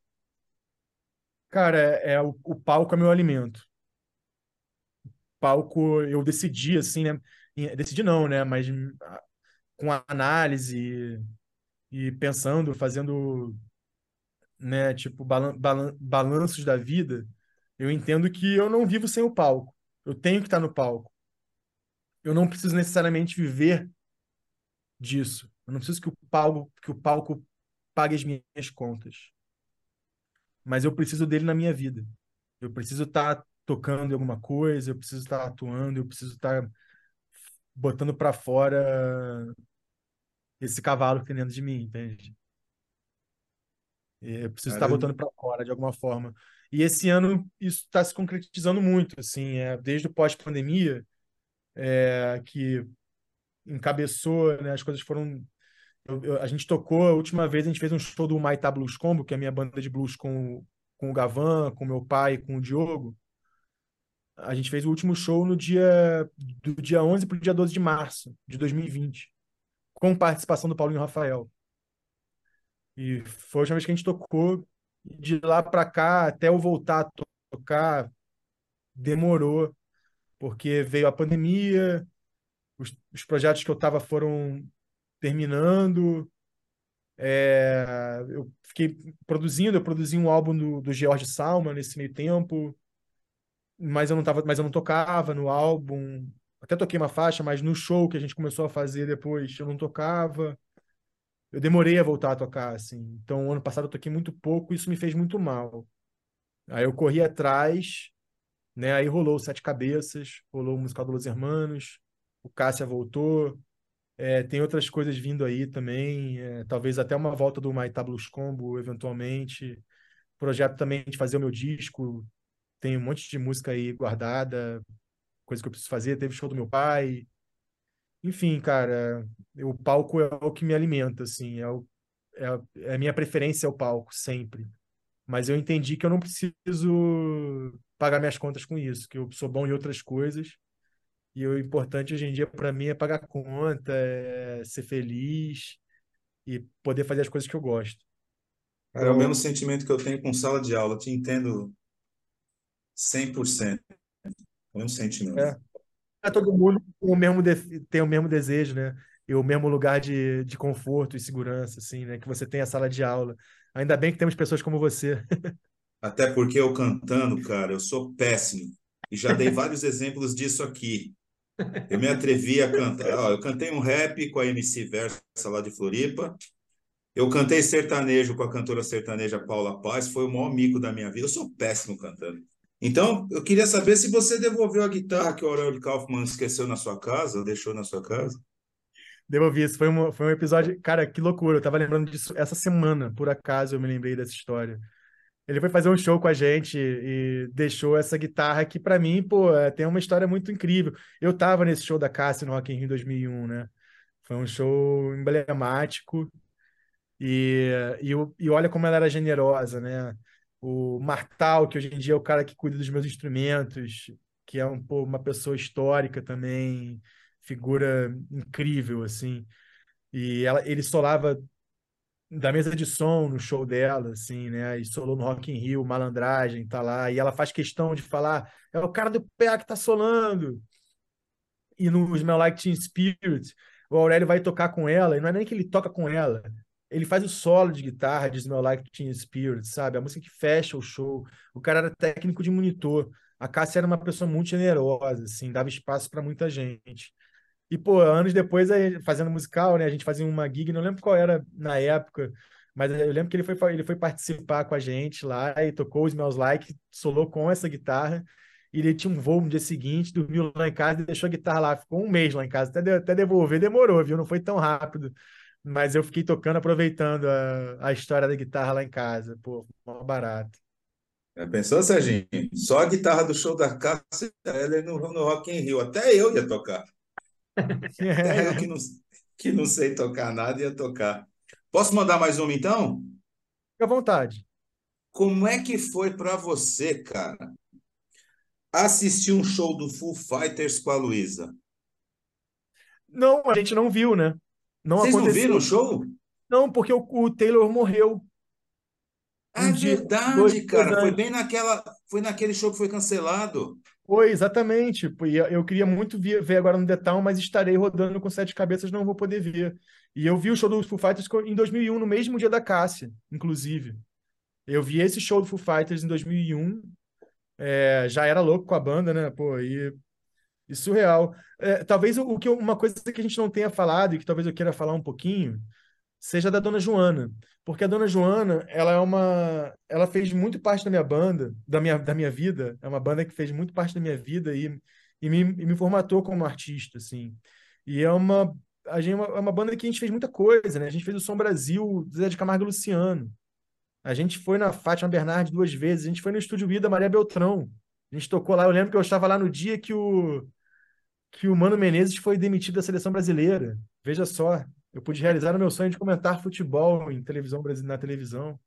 Cara, é, é o, o palco é meu alimento. O palco eu decidi assim, né? Decidi não, né? Mas com análise e pensando, fazendo, né? Tipo balan balan balanços da vida, eu entendo que eu não vivo sem o palco. Eu tenho que estar no palco. Eu não preciso necessariamente viver disso. Eu não preciso que o palco, que o palco pague as minhas contas. Mas eu preciso dele na minha vida. Eu preciso estar tocando em alguma coisa, eu preciso estar atuando, eu preciso estar botando para fora esse cavalo que tem dentro de mim, entende? Eu preciso estar botando para fora de alguma forma. E esse ano isso está se concretizando muito, assim, é, desde o pós-pandemia, é, que encabeçou, né, as coisas foram eu, eu, a gente tocou, a última vez a gente fez um show do Maitá Blues Combo, que é a minha banda de blues com, com o Gavan, com meu pai, com o Diogo. A gente fez o último show no dia do dia 11 para o dia 12 de março de 2020, com participação do Paulinho Rafael. E foi a última vez que a gente tocou. De lá para cá, até eu voltar a tocar, demorou, porque veio a pandemia, os, os projetos que eu estava foram terminando. É, eu fiquei produzindo, eu produzi um álbum do, do George Salma nesse meio tempo, mas eu não tava, mas eu não tocava no álbum. Até toquei uma faixa, mas no show que a gente começou a fazer depois, eu não tocava. Eu demorei a voltar a tocar, assim. Então, ano passado eu toquei muito pouco, e isso me fez muito mal. Aí eu corri atrás, né? Aí rolou Sete Cabeças, rolou o musical do Los Hermanos, o Cássia voltou, é, tem outras coisas vindo aí também, é, talvez até uma volta do Maitá Blues Combo, eventualmente. Projeto também de fazer o meu disco, tem um monte de música aí guardada, coisa que eu preciso fazer. Teve show do meu pai. Enfim, cara, o palco é o que me alimenta, assim, é, o, é, a, é a minha preferência é o palco, sempre. Mas eu entendi que eu não preciso pagar minhas contas com isso, que eu sou bom em outras coisas e o importante hoje em dia para mim é pagar conta, é ser feliz e poder fazer as coisas que eu gosto. Cara, é o mesmo sentimento que eu tenho com sala de aula. te entendo 100%. É o mesmo sentimento. É. é todo mundo tem o mesmo, tem o mesmo desejo, né? E o mesmo lugar de, de conforto e segurança, assim, né? Que você tem a sala de aula. Ainda bem que temos pessoas como você. Até porque eu cantando, cara, eu sou péssimo. E já dei vários exemplos disso aqui. Eu me atrevi a cantar. Ó, eu cantei um rap com a MC Versa lá de Floripa. Eu cantei sertanejo com a cantora sertaneja Paula Paz. Foi o maior mico da minha vida. Eu sou péssimo cantando. Então, eu queria saber se você devolveu a guitarra que o Aurélio Kaufmann esqueceu na sua casa, ou deixou na sua casa. Devolvi isso. Foi um, foi um episódio. Cara, que loucura. Eu tava lembrando disso essa semana, por acaso eu me lembrei dessa história. Ele foi fazer um show com a gente e deixou essa guitarra que, para mim, pô, é, tem uma história muito incrível. Eu tava nesse show da Cassia no Rock in Rio 2001, né? Foi um show emblemático e, e, e olha como ela era generosa, né? O Martal, que hoje em dia é o cara que cuida dos meus instrumentos, que é um, pô, uma pessoa histórica também, figura incrível, assim. E ela, ele solava da mesa de som no show dela, assim, né? E solou no Rock in Rio, Malandragem, tá lá. E ela faz questão de falar, é o cara do PA que tá solando. E no Smell Like Teen Spirit, o Aurélio vai tocar com ela, e não é nem que ele toca com ela, ele faz o solo de guitarra de Smell Like Teen Spirit, sabe? A música que fecha o show. O cara era técnico de monitor. A Cássia era uma pessoa muito generosa, assim, dava espaço para muita gente. E, pô, anos depois, fazendo musical, né? A gente fazia uma gig, não lembro qual era na época, mas eu lembro que ele foi, ele foi participar com a gente lá e tocou os Smells Like, solou com essa guitarra. E ele tinha um voo no dia seguinte, dormiu lá em casa e deixou a guitarra lá. Ficou um mês lá em casa, até, até devolver demorou, viu? Não foi tão rápido. Mas eu fiquei tocando, aproveitando a, a história da guitarra lá em casa. Pô, mó barato. É, pensou, Serginho? Só a guitarra do show da Cássia, ela no, no Rock in Rio. Até eu ia tocar. Até eu que não, que não sei tocar nada ia tocar. Posso mandar mais uma então? Fique à vontade. Como é que foi para você, cara, assistir um show do Full Fighters com a Luísa? Não, a gente não viu, né? Não Vocês aconteceu. não viram o show? Não, porque o, o Taylor morreu. Um é dia, verdade, dois, cara. Foi bem naquela. Foi naquele show que foi cancelado. Foi, exatamente. Eu queria muito ver agora no Detal, mas estarei rodando com sete cabeças, não vou poder ver. E eu vi o show do Foo Fighters em 2001, no mesmo dia da Cássia, inclusive. Eu vi esse show do Foo Fighters em 2001. É, já era louco com a banda, né? Pô, e, surreal. É, talvez o, que uma coisa que a gente não tenha falado e que talvez eu queira falar um pouquinho seja da Dona Joana, porque a Dona Joana, ela é uma, ela fez muito parte da minha banda, da minha, da minha vida, é uma banda que fez muito parte da minha vida e, e, me, e me formatou como artista, assim. E é uma, a gente, é uma, é uma banda que a gente fez muita coisa, né? A gente fez o Som Brasil, Zé de Camargo e Luciano. A gente foi na Fátima Bernardes duas vezes, a gente foi no Estúdio Vida Maria Beltrão. A gente tocou lá, eu lembro que eu estava lá no dia que o que o Mano Menezes foi demitido da seleção brasileira. Veja só, eu pude realizar o meu sonho de comentar futebol em televisão na televisão.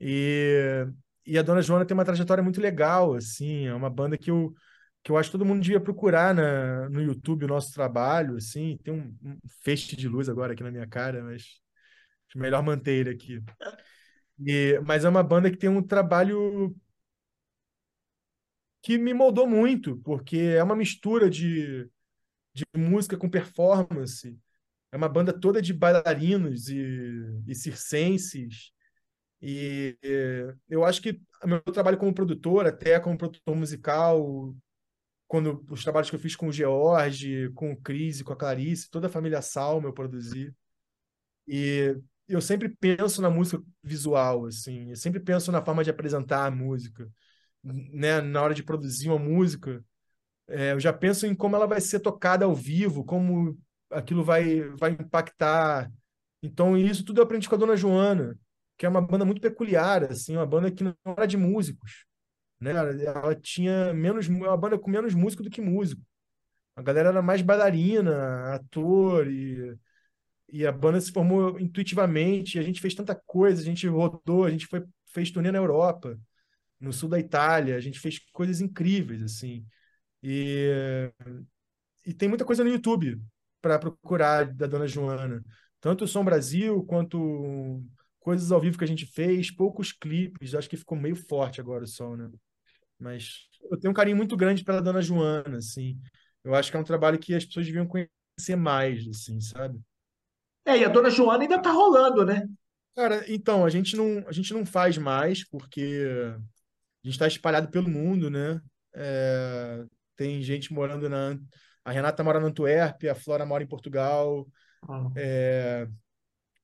E, e a Dona Joana tem uma trajetória muito legal, assim, é uma banda que eu, que eu acho que todo mundo devia procurar na, no YouTube o nosso trabalho, assim, tem um, um feixe de luz agora aqui na minha cara, mas melhor manter ele aqui. E, mas é uma banda que tem um trabalho que me moldou muito, porque é uma mistura de, de música com performance, é uma banda toda de bailarinos e, e circenses. E, e eu acho que meu trabalho como produtor, até como produtor musical, quando os trabalhos que eu fiz com o George, com o Cris, com a Clarice, toda a família Salma eu produzi. E eu sempre penso na música visual, assim, eu sempre penso na forma de apresentar a música, né? Na hora de produzir uma música, é, eu já penso em como ela vai ser tocada ao vivo, como aquilo vai, vai impactar. Então, isso tudo eu aprendi com a Dona Joana, que é uma banda muito peculiar, assim, uma banda que não era de músicos, né? Ela tinha menos, uma banda com menos músico do que músico. A galera era mais bailarina, ator e e a banda se formou intuitivamente, a gente fez tanta coisa, a gente rodou, a gente foi, fez turnê na Europa, no sul da Itália, a gente fez coisas incríveis, assim. E, e tem muita coisa no YouTube para procurar da Dona Joana. Tanto o Som Brasil, quanto coisas ao vivo que a gente fez, poucos clipes, acho que ficou meio forte agora o som, né? Mas eu tenho um carinho muito grande pela Dona Joana, assim. Eu acho que é um trabalho que as pessoas deviam conhecer mais, assim, sabe? É, e a Dona Joana ainda tá rolando, né? Cara, então, a gente não, a gente não faz mais, porque gente está espalhado pelo mundo, né? É, tem gente morando na. A Renata mora na Antuérpia, a Flora mora em Portugal. Ah. É,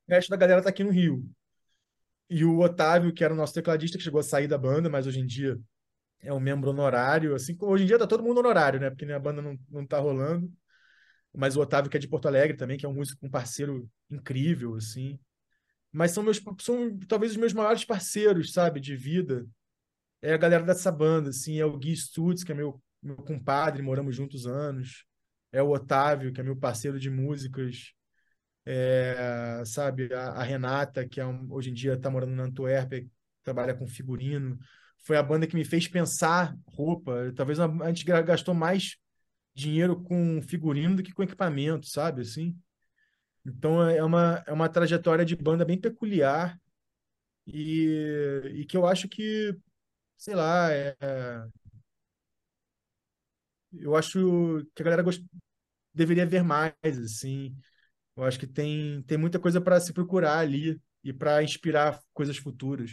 o resto da galera tá aqui no Rio. E o Otávio, que era o nosso tecladista, que chegou a sair da banda, mas hoje em dia é um membro honorário. Assim, hoje em dia tá todo mundo honorário, né? Porque a banda não, não tá rolando mas o Otávio, que é de Porto Alegre também, que é um músico, um parceiro incrível, assim. Mas são meus, são talvez os meus maiores parceiros, sabe, de vida. É a galera dessa banda, assim, é o Gui Stutz, que é meu, meu compadre, moramos juntos anos. É o Otávio, que é meu parceiro de músicas. É, sabe, a, a, Renata, que é um, hoje em dia está morando na Antuérpia, trabalha com figurino. Foi a banda que me fez pensar roupa. Talvez a, a gente gastou mais dinheiro com figurino do que com equipamento, sabe? Assim. Então é uma, é uma trajetória de banda bem peculiar e, e que eu acho que, sei lá, é, eu acho que a galera gost... deveria ver mais, assim. Eu acho que tem, tem muita coisa para se procurar ali e para inspirar coisas futuras.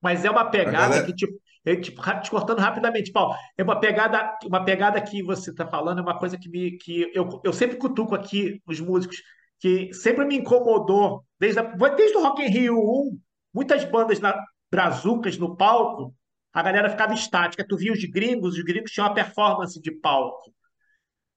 Mas é uma pegada galera... que, tipo, eu, tipo, te cortando rapidamente, Paulo, é uma pegada, uma pegada que você está falando, é uma coisa que, me, que eu, eu sempre cutuco aqui os músicos, que sempre me incomodou, desde, a, desde o Rock in Rio 1, muitas bandas na, brazucas no palco, a galera ficava estática. Tu via os gringos, os gringos tinham uma performance de palco.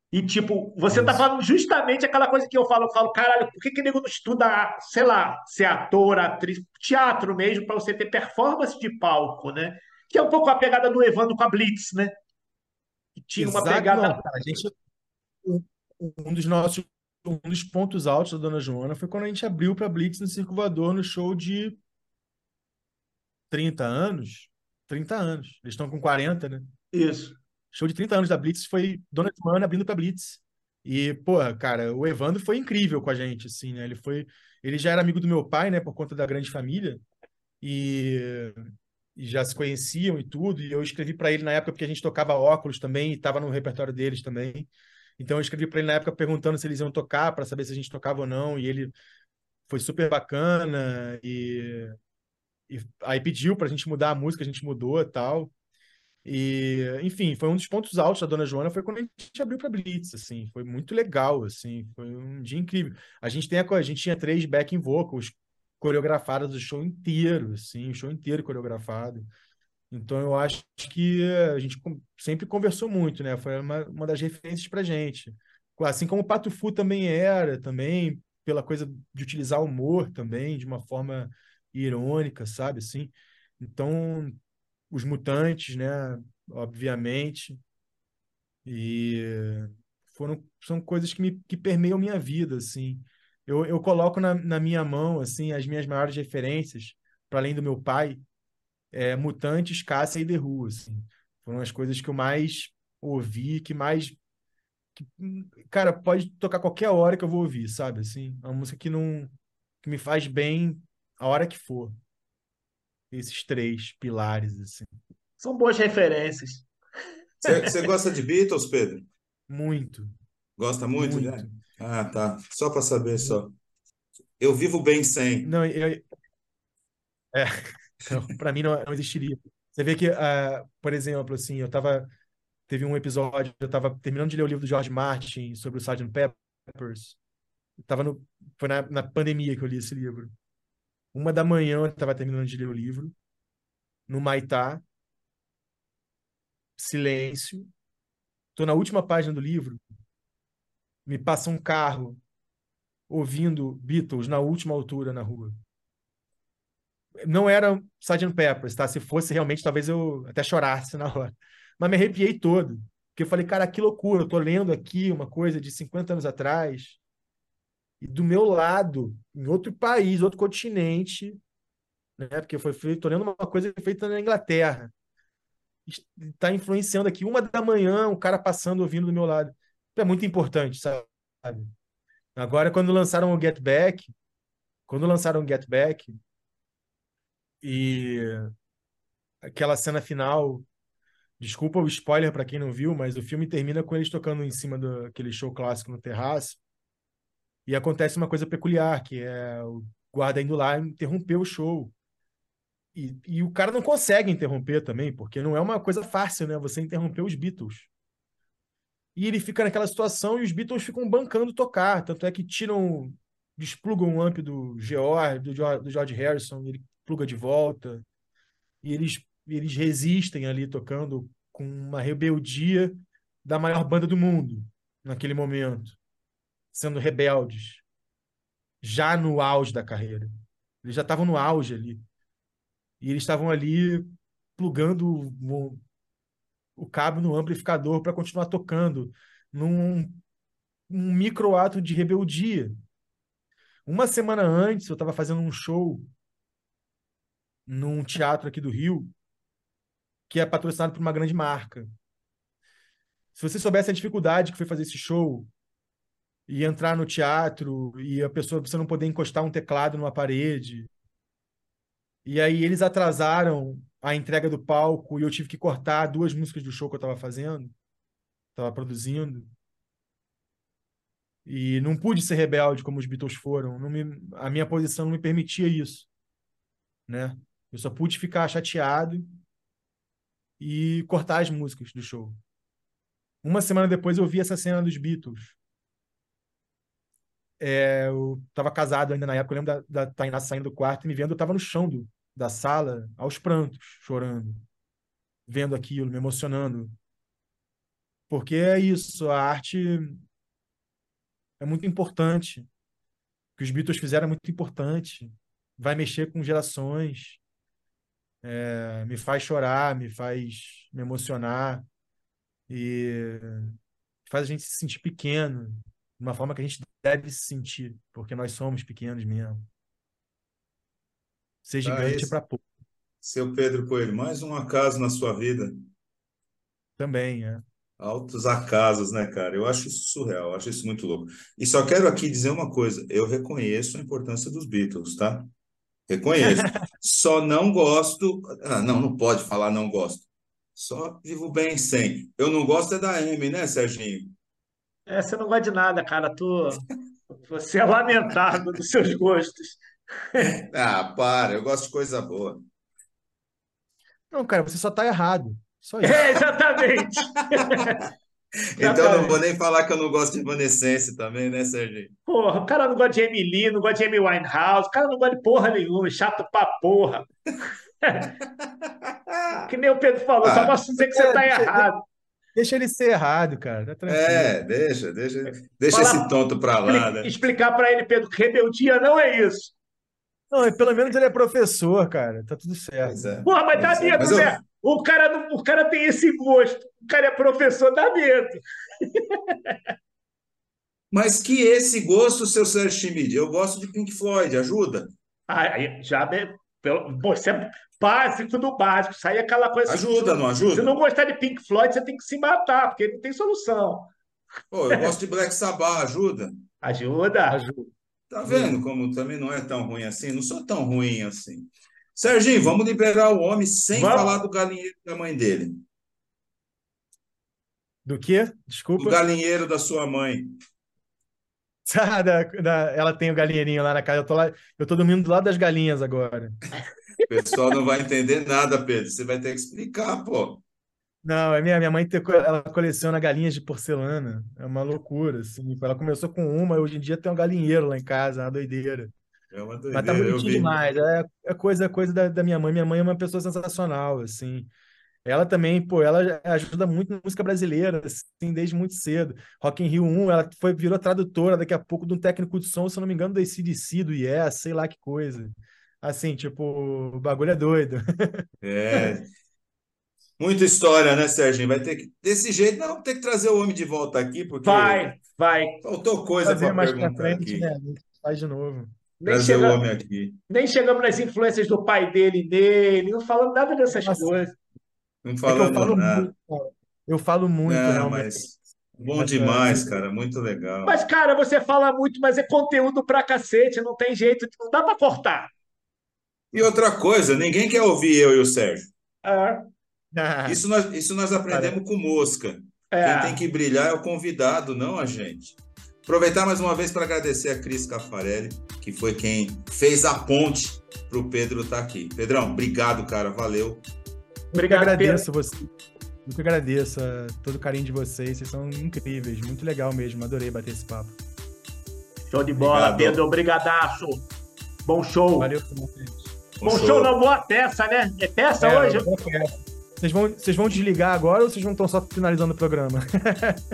E, tipo, você tá falando justamente aquela coisa que eu falo, eu falo, caralho, por que que nego não estuda, sei lá, ser ator, atriz, teatro mesmo, para você ter performance de palco, né? Que é um pouco a pegada do Evandro com a Blitz, né? Que tinha Exato, uma pegada. Não, cara, gente, um dos nossos um dos pontos altos da Dona Joana foi quando a gente abriu para Blitz no Circo Voador no show de 30 anos. 30 anos. Eles estão com 40, né? Isso. Show de 30 anos da Blitz foi Dona Joana abrindo para Blitz. E, pô, cara, o Evandro foi incrível com a gente, assim, né? Ele foi. Ele já era amigo do meu pai, né, por conta da grande família. E e já se conheciam e tudo, e eu escrevi para ele na época porque a gente tocava óculos também, e estava no repertório deles também. Então eu escrevi para ele na época perguntando se eles iam tocar, para saber se a gente tocava ou não, e ele foi super bacana, e, e aí pediu para a gente mudar a música, a gente mudou e tal. E, enfim, foi um dos pontos altos da Dona Joana foi quando a gente abriu para Blitz, assim, foi muito legal, assim, foi um dia incrível. A gente tem a, a gente tinha três backing vocals coreografadas o show inteiro, assim, o show inteiro coreografado. Então eu acho que a gente sempre conversou muito, né? Foi uma, uma das referências pra gente. Assim como o Pato Fu também era, também pela coisa de utilizar humor também, de uma forma irônica, sabe? Assim. Então, os mutantes, né? Obviamente. E foram, são coisas que, me, que permeiam minha vida, assim eu, eu coloco na, na minha mão assim as minhas maiores referências, para além do meu pai, é, Mutantes, Cássia e The Who, assim. Foram as coisas que eu mais ouvi, que mais que, cara, pode tocar qualquer hora que eu vou ouvir, sabe? Assim, é uma música que não que me faz bem a hora que for. Esses três pilares assim. São boas referências. Você gosta de Beatles, Pedro? Muito. Gosta muito, muito. né? Ah, tá. Só para saber só. Eu vivo bem sem. Não, eu, é, para mim não, não, existiria. Você vê que, uh, por exemplo, assim, eu tava teve um episódio, eu estava terminando de ler o livro do George Martin sobre o Sgt. Peppers, tava no, foi na, na pandemia que eu li esse livro. Uma da manhã, eu estava terminando de ler o livro, no Maitá, silêncio. Estou na última página do livro, me passa um carro ouvindo Beatles na última altura na rua. Não era Sgt. Peppers, tá? Se fosse realmente, talvez eu até chorasse na hora. Mas me arrepiei todo. Porque eu falei, cara, que loucura. Eu tô lendo aqui uma coisa de 50 anos atrás. E do meu lado, em outro país, outro continente, né? Porque foi feito, tô lendo uma coisa feita na Inglaterra. Está influenciando aqui uma da manhã, um cara passando ouvindo do meu lado. é muito importante, sabe? Agora, quando lançaram o Get Back, quando lançaram o Get Back, e aquela cena final, desculpa o spoiler para quem não viu, mas o filme termina com eles tocando em cima daquele show clássico no terraço. E acontece uma coisa peculiar, que é o guarda indo lá interromper o show. E, e o cara não consegue interromper também, porque não é uma coisa fácil, né? Você interromper os Beatles. E ele fica naquela situação e os Beatles ficam bancando tocar. Tanto é que tiram, desplugam o amp do George, do George, do George Harrison, ele pluga de volta. E eles, eles resistem ali tocando com uma rebeldia da maior banda do mundo naquele momento, sendo rebeldes, já no auge da carreira. Eles já estavam no auge ali. E eles estavam ali plugando o cabo no amplificador para continuar tocando num um micro ato de rebeldia. Uma semana antes, eu estava fazendo um show num teatro aqui do Rio, que é patrocinado por uma grande marca. Se você soubesse a dificuldade que foi fazer esse show e entrar no teatro e a pessoa você não poder encostar um teclado numa parede. E aí eles atrasaram a entrega do palco e eu tive que cortar duas músicas do show que eu estava fazendo, estava produzindo. E não pude ser rebelde como os Beatles foram. Não me, a minha posição não me permitia isso, né? Eu só pude ficar chateado e cortar as músicas do show. Uma semana depois eu vi essa cena dos Beatles. É, eu estava casado ainda na época, eu lembro da, da Tainá saindo do quarto e me vendo, eu estava no chão do, da sala aos prantos, chorando, vendo aquilo, me emocionando. Porque é isso, a arte é muito importante. O que os Beatles fizeram é muito importante. Vai mexer com gerações. É, me faz chorar, me faz me emocionar. E faz a gente se sentir pequeno, de uma forma que a gente deve se sentir, porque nós somos pequenos mesmo. Ser tá, gigante é para pouco. Seu Pedro Coelho, mais um acaso na sua vida. Também, é. Altos acasos, né, cara? Eu acho isso surreal, eu acho isso muito louco. E só quero aqui dizer uma coisa: eu reconheço a importância dos Beatles, tá? Reconheço. só não gosto. Ah, não, não pode falar não gosto. Só vivo bem sem. Eu não gosto é da M, né, Serginho? É, você não gosta de nada, cara. Tu... Você é lamentável dos seus gostos. ah, para, eu gosto de coisa boa. Não, cara, você só tá errado. Só isso. É, exatamente. então eu não vou nem falar que eu não gosto de Evanescence também, né, Serginho? Porra, o cara não gosta de Emily, não gosta de Amy Winehouse, o cara não gosta de porra nenhuma, chato pra porra. que nem o Pedro falou, ah, só posso dizer que você tá errado. Deixa ele ser errado, cara. Tá é, deixa, deixa, deixa Falar, esse tonto pra lá, né? Explicar pra ele, Pedro, que rebeldia não é isso. Não, pelo menos ele é professor, cara. Tá tudo certo. É. Porra, mas dá medo, é. né? Eu... O, cara, o cara tem esse gosto. O cara é professor, dá medo. Mas que esse gosto, seu Sérgio Schmidt? Eu gosto de Pink Floyd, ajuda? Ah, já pelo, você é básico do básico. Isso aí é aquela coisa. Ajuda, assim, não ajuda? Se não gostar de Pink Floyd, você tem que se matar, porque não tem solução. Pô, eu gosto de Black Sabbath, ajuda? Ajuda. Ajuda. Tá vendo como também não é tão ruim assim? Não sou tão ruim assim. Serginho, vamos liberar o homem sem vamos. falar do galinheiro da mãe dele. Do quê? Desculpa. Do galinheiro da sua mãe. Da, da, ela tem o galinheirinho lá na casa. Eu tô, lá, eu tô dormindo do lado das galinhas agora. O pessoal não vai entender nada, Pedro. Você vai ter que explicar, pô. Não, a minha, minha mãe ela coleciona galinhas de porcelana. É uma loucura, assim. Ela começou com uma, hoje em dia tem um galinheiro lá em casa, é uma doideira. É uma doideira. Mas tá bonitinho demais. É, é coisa, coisa da, da minha mãe. Minha mãe é uma pessoa sensacional, assim. Ela também, pô, ela ajuda muito na música brasileira, assim, desde muito cedo. Rock in Rio 1, ela foi, virou tradutora daqui a pouco de um técnico de som, se eu não me engano, do ACDC, do Yes, sei lá que coisa. Assim, tipo, o bagulho é doido. É. Muita história, né, Sérgio? Vai ter que. Desse jeito, não, tem que trazer o homem de volta aqui, porque. Vai, vai. Faltou coisa para perguntar pra frente, aqui. Né? Faz de novo. Nem trazer chega... o homem aqui. Nem chegamos nas influências do pai dele nele, não falamos nada dessas Nossa. coisas. Não falamos é eu falo nada. Muito, eu falo muito, não, mas bom mas, demais, é, cara, muito legal. Mas, cara, você fala muito, mas é conteúdo pra cacete, não tem jeito, não dá pra cortar. E outra coisa, ninguém quer ouvir eu e o Sérgio. É. Isso, nós, isso nós aprendemos com mosca. É. Quem tem que brilhar é o convidado, não a gente. Aproveitar mais uma vez para agradecer a Cris Cafarelli, que foi quem fez a ponte para o Pedro estar tá aqui. Pedrão, obrigado, cara, valeu. Obrigado, eu agradeço Pedro. você. Muito agradeço a todo o carinho de vocês, vocês são incríveis, muito legal mesmo, adorei bater esse papo. Show de bola, Obrigado. Pedro, obrigadaço. Bom show. Valeu, Bom, Bom show, show não, boa peça, né? É peça é, hoje? Vocês vão, vocês vão desligar agora ou vocês vão estar só finalizando o programa?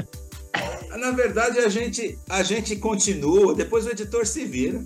Na verdade, a gente, a gente continua, depois o editor se vira.